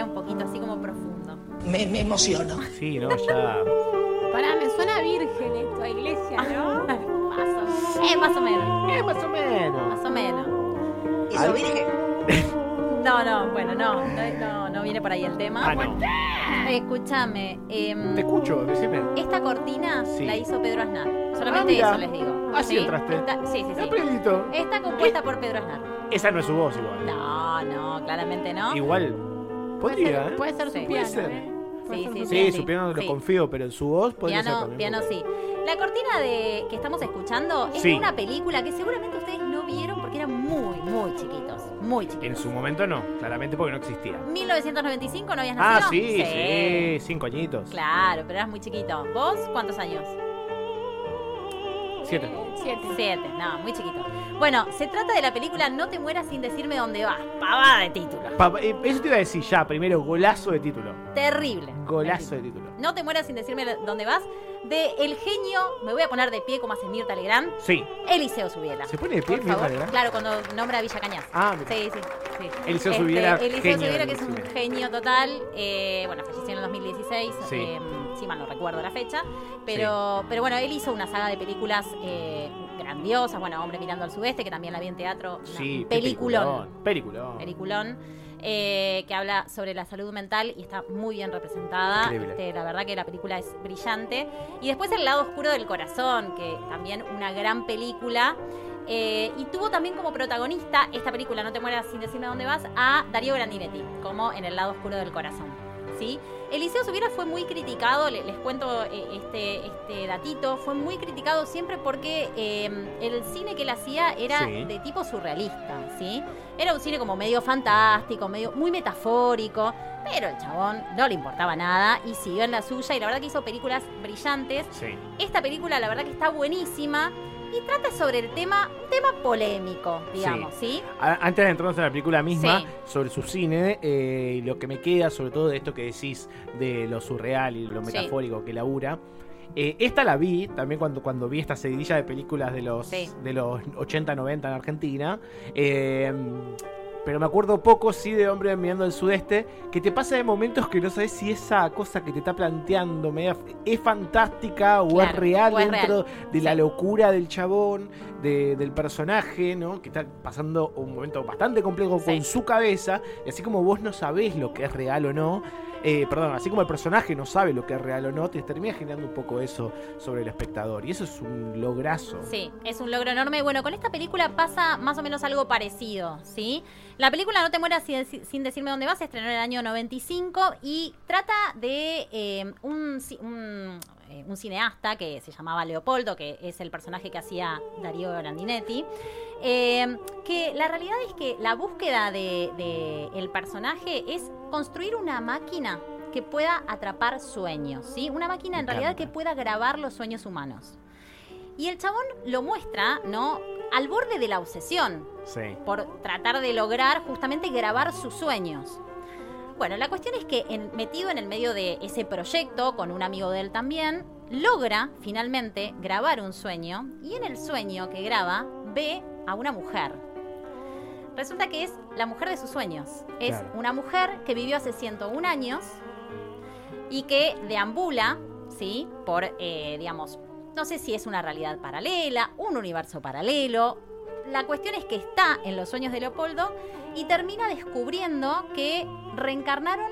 Era un poquito así como profundo. Me, me emociono. Sí, no, ya. Pará, me suena virgen esto, a iglesia, ¿no? Más o, eh, más o menos. Eh, más o menos. Más o menos. ¿Y lo virgen? No, no, bueno, no, no, no, no viene por ahí el tema. Ah, no. Eh, Escúchame. em, Te escucho, decime. Esta cortina Sí. la hizo Pedro Aznar. Ah, Solamente mira. eso les digo. Así entraste. Está- sí, sí, sí. Apretito. Está compuesta por Pedro Aznar. Esa no es su voz igual. No, no, claramente no. Igual. Puede Podría, ser, ¿eh? puede ser su Sí. piano, ser. ¿eh? Sí, ser sí, su Sí, sí. su piano lo confío, pero en su voz podría ser Piano, también. piano sí. La cortina de que estamos escuchando es de una película que seguramente ustedes no vieron porque eran muy, muy chiquitos. Muy En chiquitos. su momento no, claramente porque no existía. 1995 no habías Ah, nacido. sí, sí, cinco añitos. Claro, pero eras muy chiquito. ¿Vos cuántos años? Siete. Siete. Siete, no, muy chiquito. Bueno, se trata de la película No te mueras sin decirme dónde vas. Pavada de título. Pa- eh, eso te iba a decir ya, primero, golazo de título. Terrible. Golazo de título. No te mueras sin decirme dónde vas. De el genio, me voy a poner de pie como hace Mirta Legrand, Sí. Eliseo Subiela. ¿Se pone de pie, Por Mirta favor. Legrand? Claro, cuando nombra a Villa Cañas. Ah, mira. Sí, sí, sí. Eliseo Este, Subiera, Eliseo genio del que es un cine. genio total. eh, bueno, falleció en el 2016. Sí. eh, si mal no recuerdo la fecha. Pero, pero bueno, él hizo una saga de películas eh, grandiosas. Bueno, Hombre mirando al sudeste, que también la vi en teatro. Sí, peliculón. Peliculón. Peliculón. eh, que habla sobre la salud mental y está muy bien representada. Este, la verdad que la película es brillante. Y después El lado oscuro del corazón, que también una gran película. Eh, y tuvo también como protagonista esta película, No te mueras sin decirme dónde vas, a Darío Grandinetti, como en El lado oscuro del corazón. ¿Sí? Eliseo Subiera fue muy criticado, le- les, cuento eh, este, este datito, fue muy criticado siempre porque eh, el cine que él hacía era Sí. de tipo surrealista, ¿sí? Era un cine como medio fantástico, medio muy metafórico, pero el chabón no le importaba nada y siguió en la suya y la verdad que hizo películas brillantes. Sí. Esta película la verdad que está buenísima y trata sobre el tema, un tema polémico, digamos, ¿sí? Antes de entrarnos en la película misma, Sí. sobre su cine, eh, y lo que me queda, sobre todo de esto que decís de lo surreal y lo Sí. metafórico que labura. eh, esta la vi también cuando, cuando vi esta seguidilla de películas de los, de los 80-90 en Argentina. eh, pero me acuerdo poco, sí, de Hombre Mirando al Sudeste, que te pasa de momentos que no sabes si esa cosa que te está planteando media- es fantástica o es real o es dentro de la locura del chabón, de- del personaje, ¿no? Que está pasando un momento bastante complejo Sí. con su cabeza, y así como vos no sabés lo que es real o no, eh, perdón, así como el personaje no sabe lo que es real o no, te termina generando un poco eso sobre el espectador, y eso es un lograzo. Sí, es un logro enorme. Bueno, con esta película pasa más o menos algo parecido, ¿sí? La película No te mueras sin, sin decirme dónde vas se estrenó en el año 95 y trata de eh, un, eh, un cineasta que se llamaba Leopoldo, que es el personaje que hacía Darío Grandinetti, eh, que la realidad es que la búsqueda de, de el personaje es construir una máquina que pueda atrapar sueños, ¿sí? Una máquina en realidad que pueda grabar los sueños humanos. Y el chabón lo muestra, ¿no? Al borde de la obsesión, Sí. por tratar de lograr justamente grabar sus sueños. Bueno, la cuestión es que en- metido en el medio de ese proyecto, con un amigo de él también, logra finalmente grabar un sueño y en el sueño que graba ve a una mujer. Resulta que es la mujer de sus sueños. Es Claro. una mujer que vivió hace 101 años y que deambula, ¿sí? Por, eh, digamos, no sé si es una realidad paralela, un universo paralelo. La cuestión es que está en los sueños de Leopoldo y termina descubriendo que reencarnaron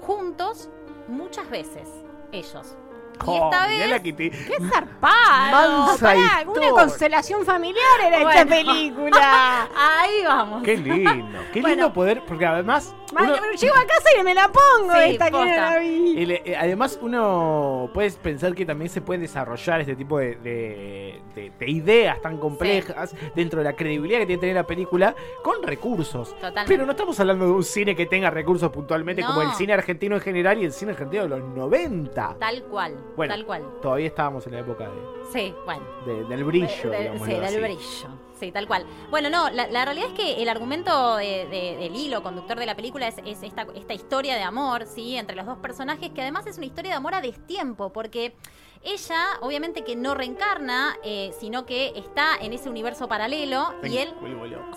juntos muchas veces, ellos. Y esta vez- la que te- ¡Qué zarpado! Mansa Pará, una constelación familiar era esta película. Ahí vamos. Qué lindo, qué Bueno. lindo poder, porque además... Uno- Llego a casa y me la pongo Sí, esta que no la vi. El- eh, además, uno puede pensar que también se puede desarrollar este tipo de, de- de- de ideas tan complejas dentro de la credibilidad que tiene que tener la película con recursos. Totalmente. Pero no estamos hablando de un cine que tenga recursos puntualmente como el cine argentino en general y el cine argentino de los 90. Tal cual, Bueno, tal cual. todavía estábamos en la época de, Sí, bueno. de- del brillo. De- de- digámoslo sí, del así. brillo. Sí, tal cual. Bueno, no, la, la realidad es que el argumento de- de- del hilo conductor de la película es, es esta, esta historia de amor, ¿sí? Entre los dos personajes, que además es una historia de amor a destiempo, porque ella, obviamente que no reencarna, eh, sino que está en ese universo paralelo y él.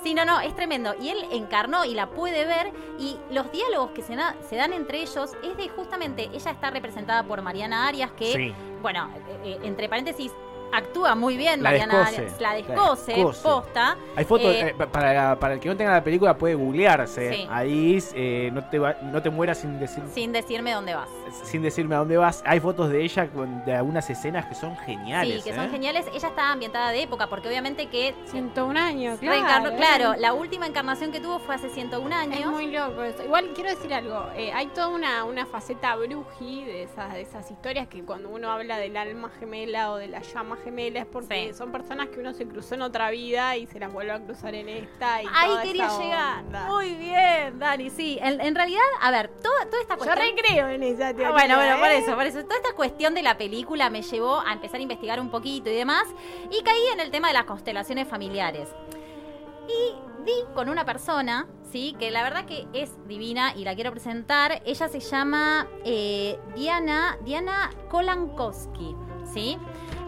Sí, no, no, es tremendo. Y él encarnó y la puede ver. Y los diálogos que se dan entre ellos es de justamente. Ella está representada por Mariana Arias, que, Sí. bueno, eh, eh, entre paréntesis, actúa muy bien La Mariana descose, Arias. La la descose, posta. Hay fotos, Eh, eh, pa- para, para el que no tenga la película puede googlearse. Sí. Ahí eh, no, te va- no te mueras sin decir Sin decirme dónde vas. sin decirme a dónde vas. Hay fotos de ella con, de algunas escenas que son geniales. Sí, que son ¿eh? geniales. Ella está ambientada de época, porque obviamente que 101 años, claro. Claro, la última encarnación que tuvo fue hace 101 años. Es muy loco eso. Igual quiero decir algo. eh, hay toda una, una faceta bruji de esas, de esas historias que cuando uno habla del alma gemela o de la llama gemela es porque Sí. son personas que uno se cruzó en otra vida y se las vuelve a cruzar en esta. Y Ahí toda quería esa llegar. onda. Muy bien, Dani, sí. En, en realidad, a ver, toda, toda esta Yo cuestión. recreo en esa teoría. Ah, bueno, bueno, por ¿eh? eso, por eso. Toda esta cuestión de la película me llevó a empezar a investigar un poquito y demás. Y caí en el tema de las constelaciones familiares. Y di con una persona, ¿sí? Que la verdad que es divina y la quiero presentar. Ella se llama eh, Diana, Diana Kolankowski, ¿sí?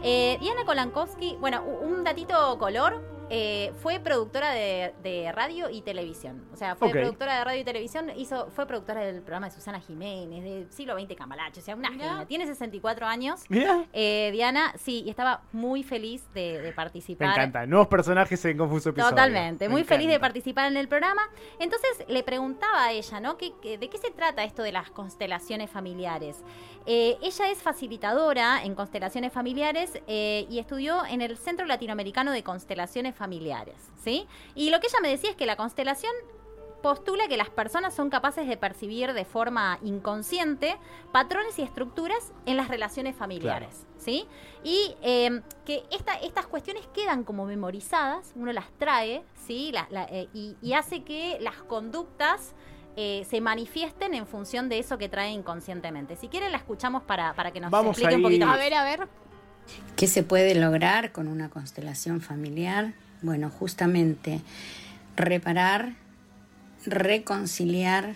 Eh, Diana Kolankowski, bueno, un datito color. Eh, fue productora de, de radio y televisión. O sea, fue productora de radio y televisión, hizo, fue productora del programa de Susana Jiménez, del siglo XX Cambalache, o sea, una genia. Tiene 64 años. Mirá. Eh, Diana, sí, y estaba muy feliz de, de Me participar. encanta. Nuevos personajes en Confuso Episodio. Totalmente, Me muy feliz de participar en el programa. Entonces le preguntaba a ella, ¿no? ¿Qué, qué- de qué se trata esto de las constelaciones familiares? Eh, ella es facilitadora en constelaciones familiares eh, y estudió en el Centro Latinoamericano de Constelaciones Familiares, ¿sí? Y lo que ella me decía es que la constelación postula que las personas son capaces de percibir de forma inconsciente patrones y estructuras en las relaciones familiares, ¿sí? Y eh, que esta- estas cuestiones quedan como memorizadas, uno las trae, ¿sí? La- la- eh, y, y hace que las conductas eh, se manifiesten en función de eso que trae inconscientemente. Si quieren la escuchamos para, para que nos Vamos explique un poquito A ver, a ver. ¿Qué se puede lograr con una constelación familiar? Bueno, justamente reparar, reconciliar,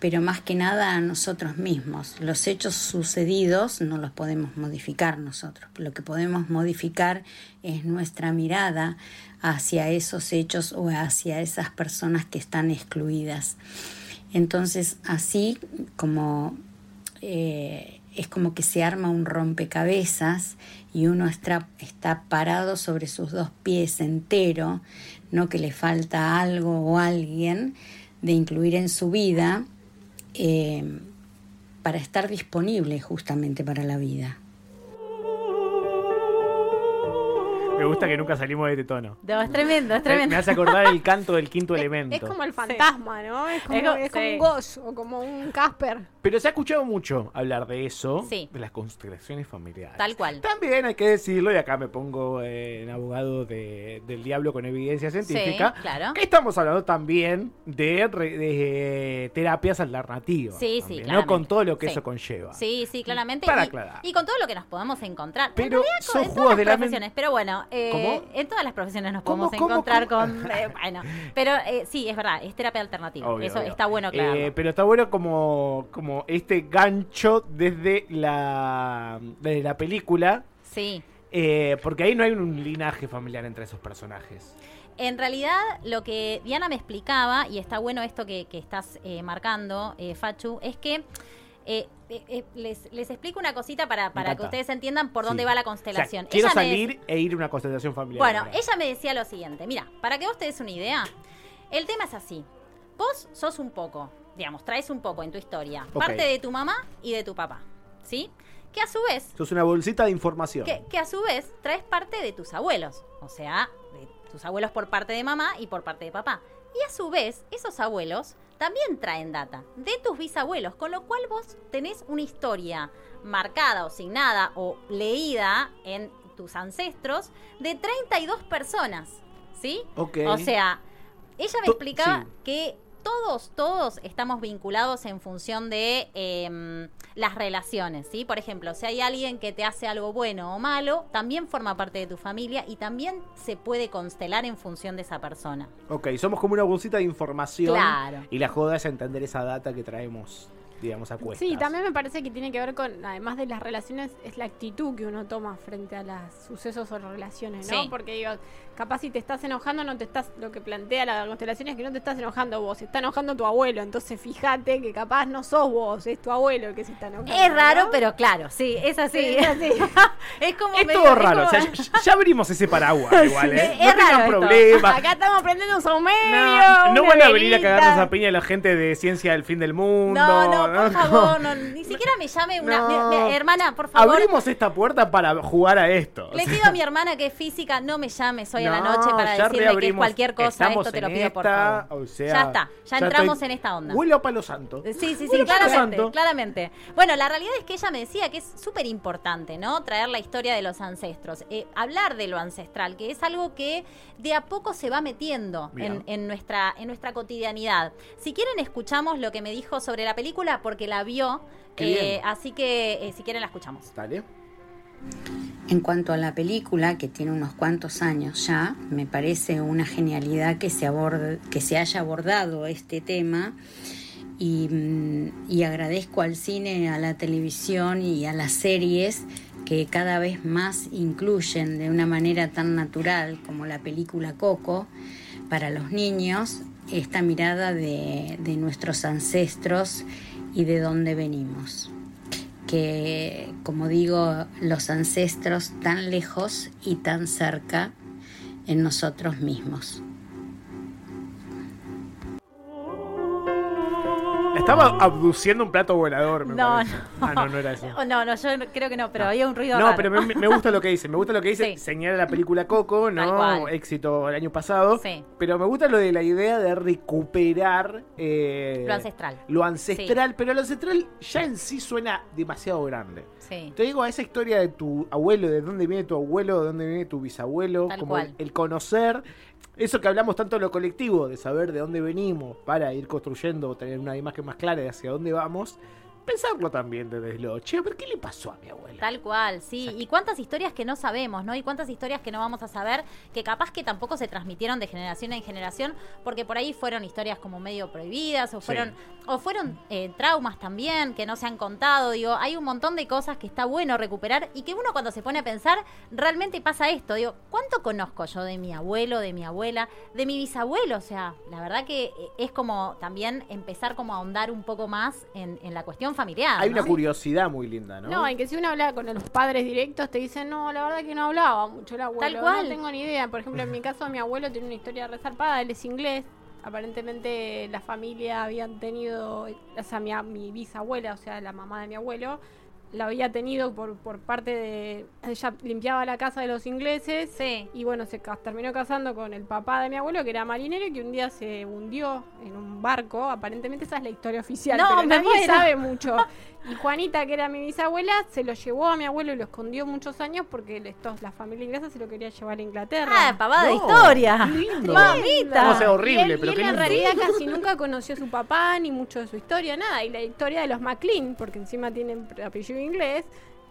pero más que nada a nosotros mismos. Los hechos sucedidos no los podemos modificar nosotros. Lo que podemos modificar es nuestra mirada hacia esos hechos o hacia esas personas que están excluidas. Entonces, así como eh, es como que se arma un rompecabezas y uno está, está parado sobre sus dos pies entero, no que le falta algo o alguien de incluir en su vida eh, para estar disponible justamente para la vida. Me gusta que nunca salimos de este tono. No, es tremendo, es Me, tremendo. me hace acordar el canto del quinto elemento. Es como el fantasma, ¿no? Es como, Es como- es como sí. un Ghost o como un Casper. Pero se ha escuchado mucho hablar de eso, Sí. de las constelaciones familiares. Tal cual. También hay que decirlo, y acá me pongo eh, en abogado de- del diablo con evidencia científica, claro. que estamos hablando también de, re- de terapias alternativas. Sí, sí, ¿no? Con todo lo que Sí. eso conlleva. Sí, sí, claramente. Para y, aclarar. y con todo lo que nos podemos encontrar. En Pero realidad, son en juegos todas de las la. Pero bueno, eh, ¿Cómo? en todas las profesiones nos ¿Cómo, podemos cómo, encontrar cómo? con. eh, bueno, pero eh, sí, es verdad, es terapia alternativa. Obvio, Eso obvio. está bueno, claro. Pero está bueno como, como este gancho desde la, desde la película, sí. porque ahí no hay un linaje familiar entre esos personajes. En realidad, lo que Diana me explicaba, y está bueno esto que, que estás marcando, Fachu, es que eh, eh, eh, les, les explico una cosita para, para que ustedes entiendan por dónde Sí. va la O sea, constelación. quiero Ella me salir e ir a una constelación familiar. Bueno, ahora. ella me decía lo siguiente, mira, para que vos te des una idea, el tema es así. Vos sos un poco, digamos, traes un poco en tu historia, parte de tu mamá y de tu papá, ¿sí? que a su vez Esto es una bolsita de información. que, que a su vez traes parte de tus abuelos, o sea, de tus abuelos por parte de mamá y por parte de papá. Y a su vez, esos abuelos también traen data de tus bisabuelos, con lo cual vos tenés una historia marcada o signada o leída en tus ancestros de 32 personas, ¿sí? Ok. O sea, ella me explicaba sí. que todos, todos estamos vinculados en función de em, las relaciones, ¿sí? Por ejemplo, si hay alguien que te hace algo bueno o malo, también forma parte de tu familia y también se puede constelar en función de esa persona. Ok, somos como una bolsita de información. Claro. Y la joda es entender esa data que traemos, digamos, a cuestas. Sí, también me parece que tiene que ver con, además de las relaciones, es la actitud que uno toma frente a los sucesos o relaciones, ¿no? Sí. Porque digo, capaz si te estás enojando, no te estás, lo que plantea la constelación es que no te estás enojando vos, se está enojando tu abuelo, entonces fíjate que capaz no sos vos, es tu abuelo el que se está enojando. Es raro, ¿no? pero claro, sí, es así. Sí, es así. es como Es medio- todo es raro, o sea, como- ya, ya abrimos ese paraguas igual, ¿eh? Es No tengan problemas. Acá estamos prendiendo un saumerio. No, no van a venir a cagarnos a piña la gente de ciencia del fin del mundo. No, no, por favor, no, ni siquiera me llame una... No. hermana, por favor. Abrimos esta puerta para jugar a esto. Le pido a mi hermana que es física, no me llames hoy a la no, noche para decirme que es cualquier cosa. Esto te lo pido por favor. o sea, ya está, ya, ya entramos estoy- en esta onda. Huelo a palo santo. Sí, sí, sí, Huelo claramente, claramente. Bueno, la realidad es que ella me decía que es súper importante, ¿no? Traer la historia de los ancestros, eh, hablar de lo ancestral, que es algo que de a poco se va metiendo en nuestra, en nuestra cotidianidad. Si quieren, escuchamos lo que me dijo sobre la película porque la vio, eh, así que eh, si quieren la escuchamos. Dale. En cuanto a la película, que tiene unos cuantos años ya, me parece una genialidad que se, aborde- que se haya abordado este tema y, mm, y agradezco al cine, a la televisión y a las series que cada vez más incluyen de una manera tan natural como la película Coco para los niños esta mirada de, de nuestros ancestros y de dónde venimos que, como digo, los ancestros tan lejos y tan cerca en nosotros mismos. Estaba abduciendo un plato volador, me No, parece. no. Ah, no, no era eso. Oh, No, no, yo creo que no, pero había un ruido No, raro. pero me, me gusta lo que dice. Me gusta lo que dice. Sí. Señala la película Coco, ¿no? Éxito el año pasado. Sí. Pero me gusta lo de la idea de recuperar. eh, Lo ancestral. Lo ancestral, pero lo ancestral ya en sí suena demasiado grande. Sí. Te digo, a esa historia de tu abuelo, de dónde viene tu abuelo, de dónde viene tu bisabuelo, Tal como cual. el conocer, eso que hablamos tanto en lo colectivo, de saber de dónde venimos para ir construyendo, tener una imagen más clara de hacia dónde vamos, pensarlo también desde lo, che, pero ¿qué le pasó a mi abuela? Tal cual, sí. Y cuántas historias que no sabemos, ¿no? Y cuántas historias que no vamos a saber, que capaz que tampoco se transmitieron de generación en generación, porque por ahí fueron historias como medio prohibidas, o Sí. fueron, o fueron eh, traumas también, que no se han contado. Digo, hay un montón de cosas que está bueno recuperar y que uno cuando se pone a pensar, realmente pasa esto. Digo, ¿cuánto conozco yo de mi abuelo, de mi abuela, de mi bisabuelo? O sea, la verdad que eh, es como también empezar como a ahondar un poco más en, en la cuestión familiar. Hay ¿no? una curiosidad muy linda, ¿no? No, y que si uno habla con los padres directos, te dicen, no, la verdad que no hablaba mucho el abuelo. Tal cual. No tengo ni idea. Por ejemplo, en mi caso, mi abuelo tiene una historia resarpada, él es inglés. Aparentemente la familia habían tenido, o sea, mi, mi bisabuela, o sea, la mamá de mi abuelo, la había tenido por, por parte de... Ella limpiaba la casa de los ingleses Sí. y bueno, se ca- terminó casando con el papá de mi abuelo, que era marinero y que un día se hundió en un barco. Aparentemente esa es la historia oficial, No, pero me nadie muero. sabe mucho. Y Juanita, que era mi bisabuela, se lo llevó a mi abuelo y lo escondió muchos años porque estos, la familia inglesa se lo quería llevar a Inglaterra. Ah, pavada de No, historia. lindo. Mamita. No, o sea, horrible, y él, pero y él en realidad casi nunca conoció a su papá, ni mucho de su historia, nada. Y la historia de los McLean, porque encima tienen apellido inglés,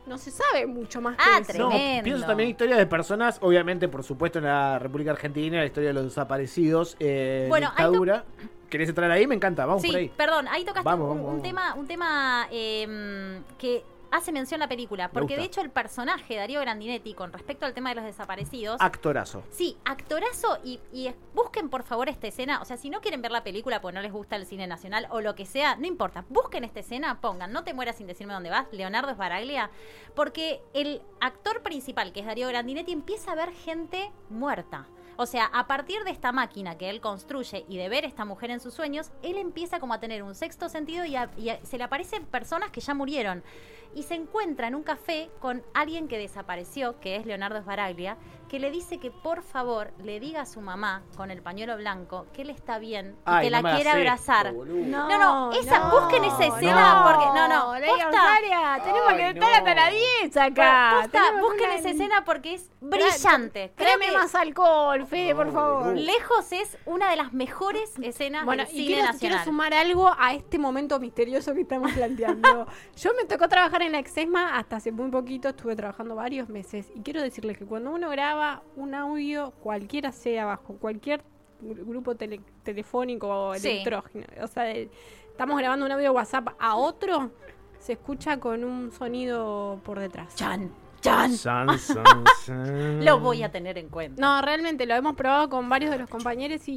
no se sabe mucho más que Ah, eso. No, Tremendo. pienso también en historias de personas, obviamente, por supuesto, en la República Argentina, la historia de los desaparecidos, eh, Bueno, dictadura. ¿Querés entrar ahí? Me encanta, vamos por Sí, ahí. perdón, ahí tocaste Vamos, un, vamos, un vamos. tema, un tema eh, que hace mención la película, porque de hecho el personaje Darío Grandinetti con respecto al tema de los desaparecidos, Actorazo. sí, actorazo y, y busquen por favor esta escena, o sea, si no quieren ver la película porque no les gusta el cine nacional o lo que sea, no importa, busquen esta escena, pongan, no te mueras sin decirme dónde vas, Leonardo Sbaraglia, porque el actor principal, que es Darío Grandinetti, empieza a ver gente muerta. O sea, a partir de esta máquina que él construye y de ver esta mujer en sus sueños, él empieza como a tener un sexto sentido y, a- y se le aparecen personas que ya murieron. Y se encuentra en un café con alguien que desapareció, que es Leonardo Sbaraglia, que le dice que por favor le diga a su mamá con el pañuelo blanco que él está bien y Ay, que no la quiere abrazar. esto, boludo. No, no, esa, busquen esa escena porque. No, no. González, tenemos que no. estar hasta las 10 acá. Posta, busquen una- esa escena porque es brillante. Que más alcohol, Fede, por favor. lejos es una de las mejores escenas Bueno, del y cine quiero, quiero nacional. sumar algo a este momento misterioso que estamos planteando. Yo me tocó trabajar en la Exesma hasta hace muy poquito, estuve trabajando varios meses. Y quiero decirles que cuando uno graba un audio, cualquiera sea bajo cualquier gru- grupo tele- telefónico o Sí. electrógeno, o sea, de- estamos grabando un audio WhatsApp a otro, se escucha con un sonido por detrás. Chan, chan. San, san, san. Lo voy a tener en cuenta. No, realmente lo hemos probado con varios de los compañeros y,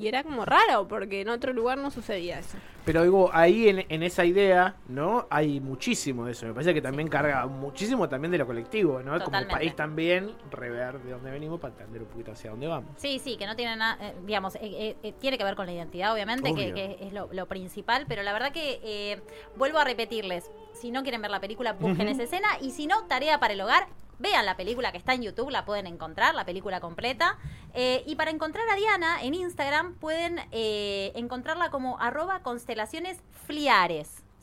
y era como raro porque en otro lugar no sucedía eso. Pero digo, ahí en, en esa idea, ¿no? Hay muchísimo de eso. Me parece que también carga muchísimo también de lo colectivo, ¿no? Como Totalmente. país también, rever de dónde venimos para entender un poquito hacia dónde vamos. Sí, sí, que no tiene nada, eh, digamos, eh, eh, eh, tiene que ver con la identidad, obviamente, que, es lo, lo principal, pero la verdad que eh, vuelvo a repetirles, si no quieren ver la película, busquen esa escena, y si no, tarea para el hogar, vean la película que está en YouTube, la pueden encontrar, la película completa, Eh, y para encontrar a Diana en Instagram pueden eh, encontrarla como arroba constelaciones.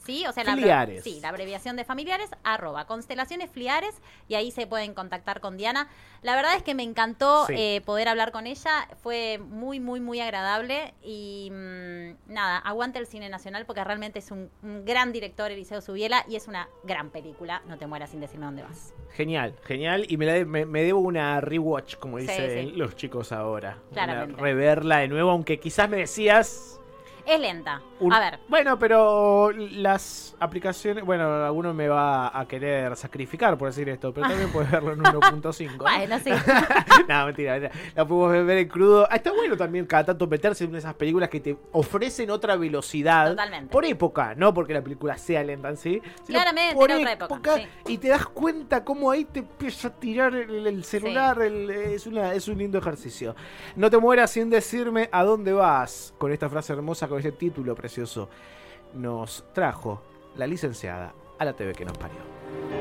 ¿Sí? O sea, la, Fliares. sí, la abreviación de familiares, arroba constelaciones fliares, y ahí se pueden contactar con Diana. La verdad es que me encantó Sí. eh, poder hablar con ella, fue muy, muy, muy agradable y mm, nada, aguante el cine nacional porque realmente es un, un gran director, Eliseo Subiela, y es una gran película, no te mueras sin decirme dónde vas. Genial, genial. Y me, la de- me, me debo una rewatch, como Sí, dicen sí. los chicos ahora. Claramente. Una reverla de nuevo, aunque quizás me decías. Es lenta. un- A ver, Bueno, pero las aplicaciones. Bueno, alguno me va a querer sacrificar por decir esto, pero también puedes verlo en 1.5. ¿no? bueno, sí. no, mentira, mentira. La podemos ver en crudo. Ah, Está bueno también cada tanto meterse en esas películas que te ofrecen otra velocidad. Totalmente. Por época, no porque la película sea lenta en sí. Claramente, por otra época, sí. Y te das cuenta cómo ahí te empieza a tirar el, el celular. el- es, una, es un lindo ejercicio. No te mueras sin decirme a dónde vas. Con esta frase hermosa, con este título precioso. Nos trajo la licenciada a la TV que nos parió.